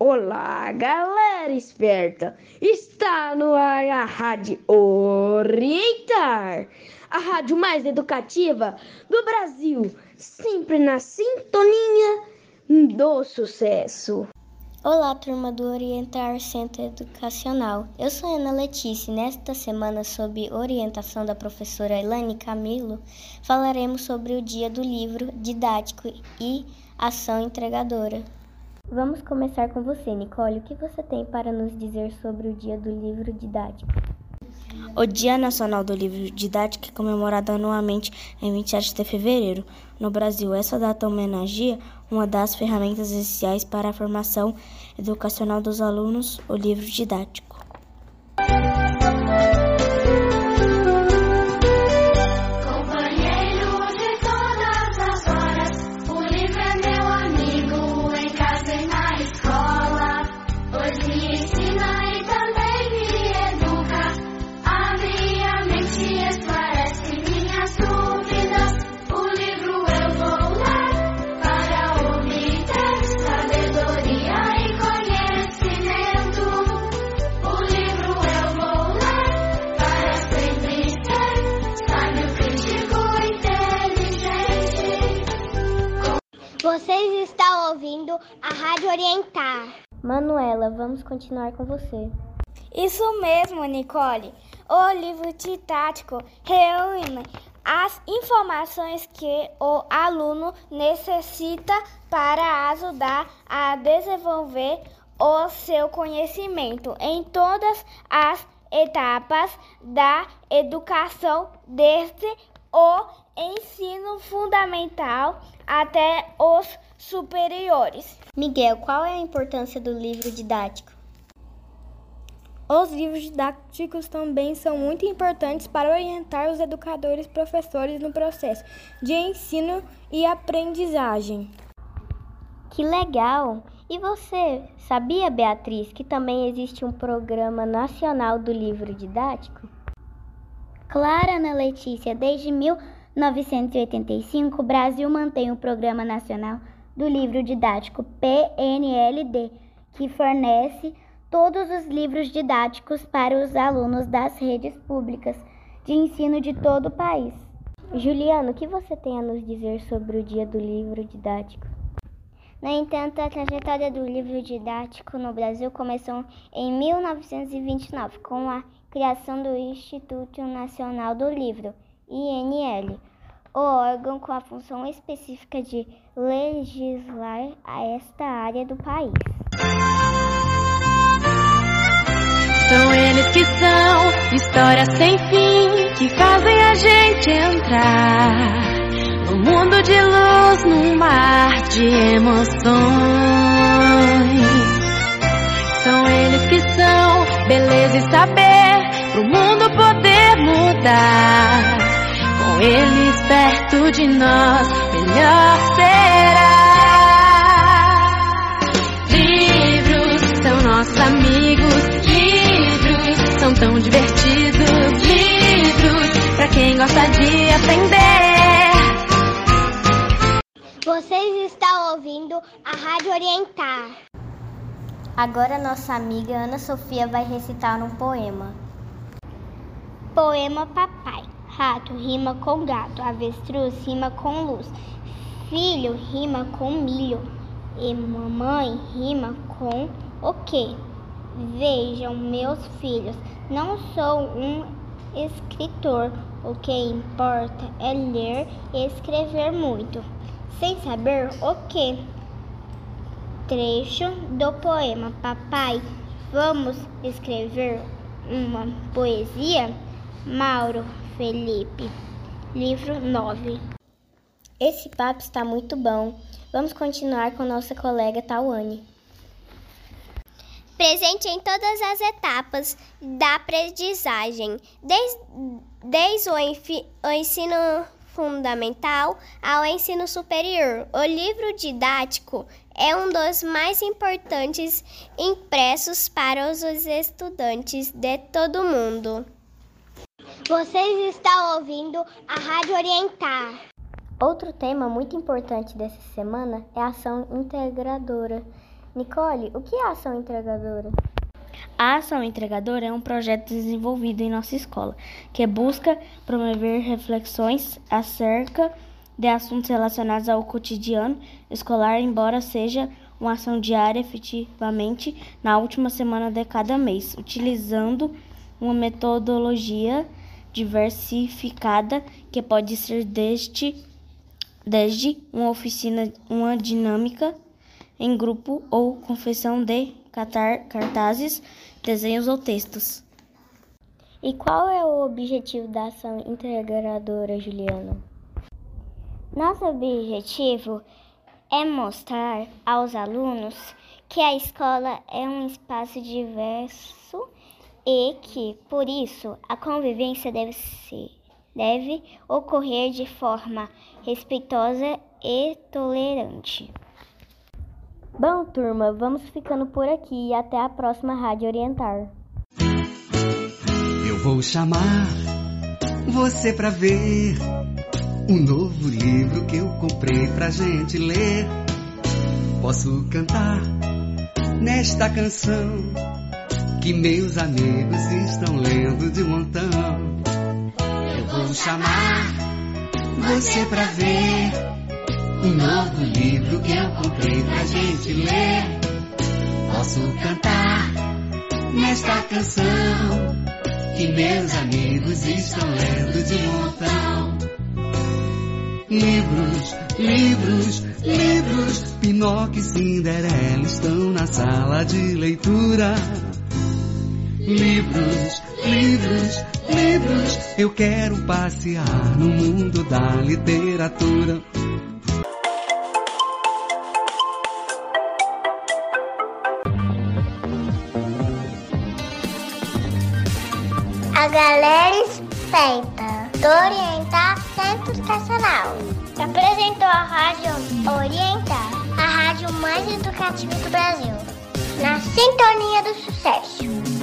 Olá, galera esperta! Está no ar a Rádio Orientar, a rádio mais educativa do Brasil, sempre na sintonia do sucesso. Olá, turma do Orientar Centro Educacional. Eu sou Ana Letícia e nesta semana, sob orientação da professora Elane Camilo, falaremos sobre o Dia do Livro Didático e Ação Entregadora. Vamos começar com você, Nicole. O que você tem para nos dizer sobre o Dia do Livro Didático? O Dia Nacional do Livro Didático é comemorado anualmente em 27 de fevereiro. No Brasil, essa data homenageia uma das ferramentas essenciais para a formação educacional dos alunos, o livro didático. Vocês estão ouvindo a Rádio Orientar. Manuela, vamos continuar com você. Isso mesmo, Nicole. O livro didático reúne as informações que o aluno necessita para ajudar a desenvolver o seu conhecimento em todas as etapas da educação, desde o ensino fundamental até os superiores. Miguel, qual é a importância do livro didático? Os livros didáticos também são muito importantes para orientar os educadores e professores no processo de ensino e aprendizagem. Que legal! E você sabia, Beatriz, que também existe um programa nacional do livro didático? Claro, Ana Letícia, desde 1985 o Brasil mantém o Programa Nacional do Livro Didático PNLD, que fornece todos os livros didáticos para os alunos das redes públicas de ensino de todo o país. Juliano, o que você tem a nos dizer sobre o Dia do Livro Didático? No entanto, a trajetória do livro didático no Brasil começou em 1929, com a criação do Instituto Nacional do Livro, INL, o órgão com a função específica de legislar a esta área do país. São eles que são histórias sem fim que fazem a gente entrar no mundo de luz, num mar de emoções. De nós, melhor será. Livros são nossos amigos, livros são tão divertidos, livros pra quem gosta de aprender. Vocês estão ouvindo a Rádio Orientar. Agora nossa amiga Ana Sofia vai recitar um poema. Poema Papai. Rato rima com gato, avestruz rima com luz, filho rima com milho e mamãe rima com o quê? Vejam, meus filhos, não sou um escritor. O que importa é ler e escrever muito, sem saber o que. Trecho do poema Papai, vamos escrever uma poesia? Mauro Felipe, livro 9. Esse papo está muito bom. Vamos continuar com nossa colega Tawane. Presente em todas as etapas da aprendizagem, desde, desde o, enfi, o ensino fundamental ao ensino superior. O livro didático é um dos mais importantes impressos para os estudantes de todo o mundo. Vocês estão ouvindo a Rádio Orientar. Outro tema muito importante dessa semana é a ação integradora. Nicole, o que é a ação entregadora? A Ação Entregadora é um projeto desenvolvido em nossa escola que busca promover reflexões acerca de assuntos relacionados ao cotidiano escolar, embora seja uma ação diária efetivamente na última semana de cada mês, utilizando uma metodologia diversificada que pode ser desde, desde uma oficina, uma dinâmica em grupo ou confecção de cartazes, desenhos ou textos. E qual é o objetivo da ação integradora, Juliana? Nosso objetivo é mostrar aos alunos que a escola é um espaço diverso e que, por isso, a convivência deve, ser, deve ocorrer de forma respeitosa e tolerante. Bom, turma, vamos ficando por aqui e até a próxima Rádio Orientar. Eu vou chamar você pra ver um novo livro que eu comprei pra gente ler. Posso cantar nesta canção que meus amigos estão lendo de montão. Eu vou chamar você pra ver um novo livro que eu comprei pra gente ler. Posso cantar nesta canção que meus amigos estão lendo de montão. Livros, livros, livros, Pinóquio e Cinderela estão na sala de leitura. Livros, livros, livros, eu quero passear no mundo da literatura. A galera esperta do Orientar Centro Educacional apresentou a Rádio Orientar, a rádio mais educativa do Brasil, na sintonia do sucesso.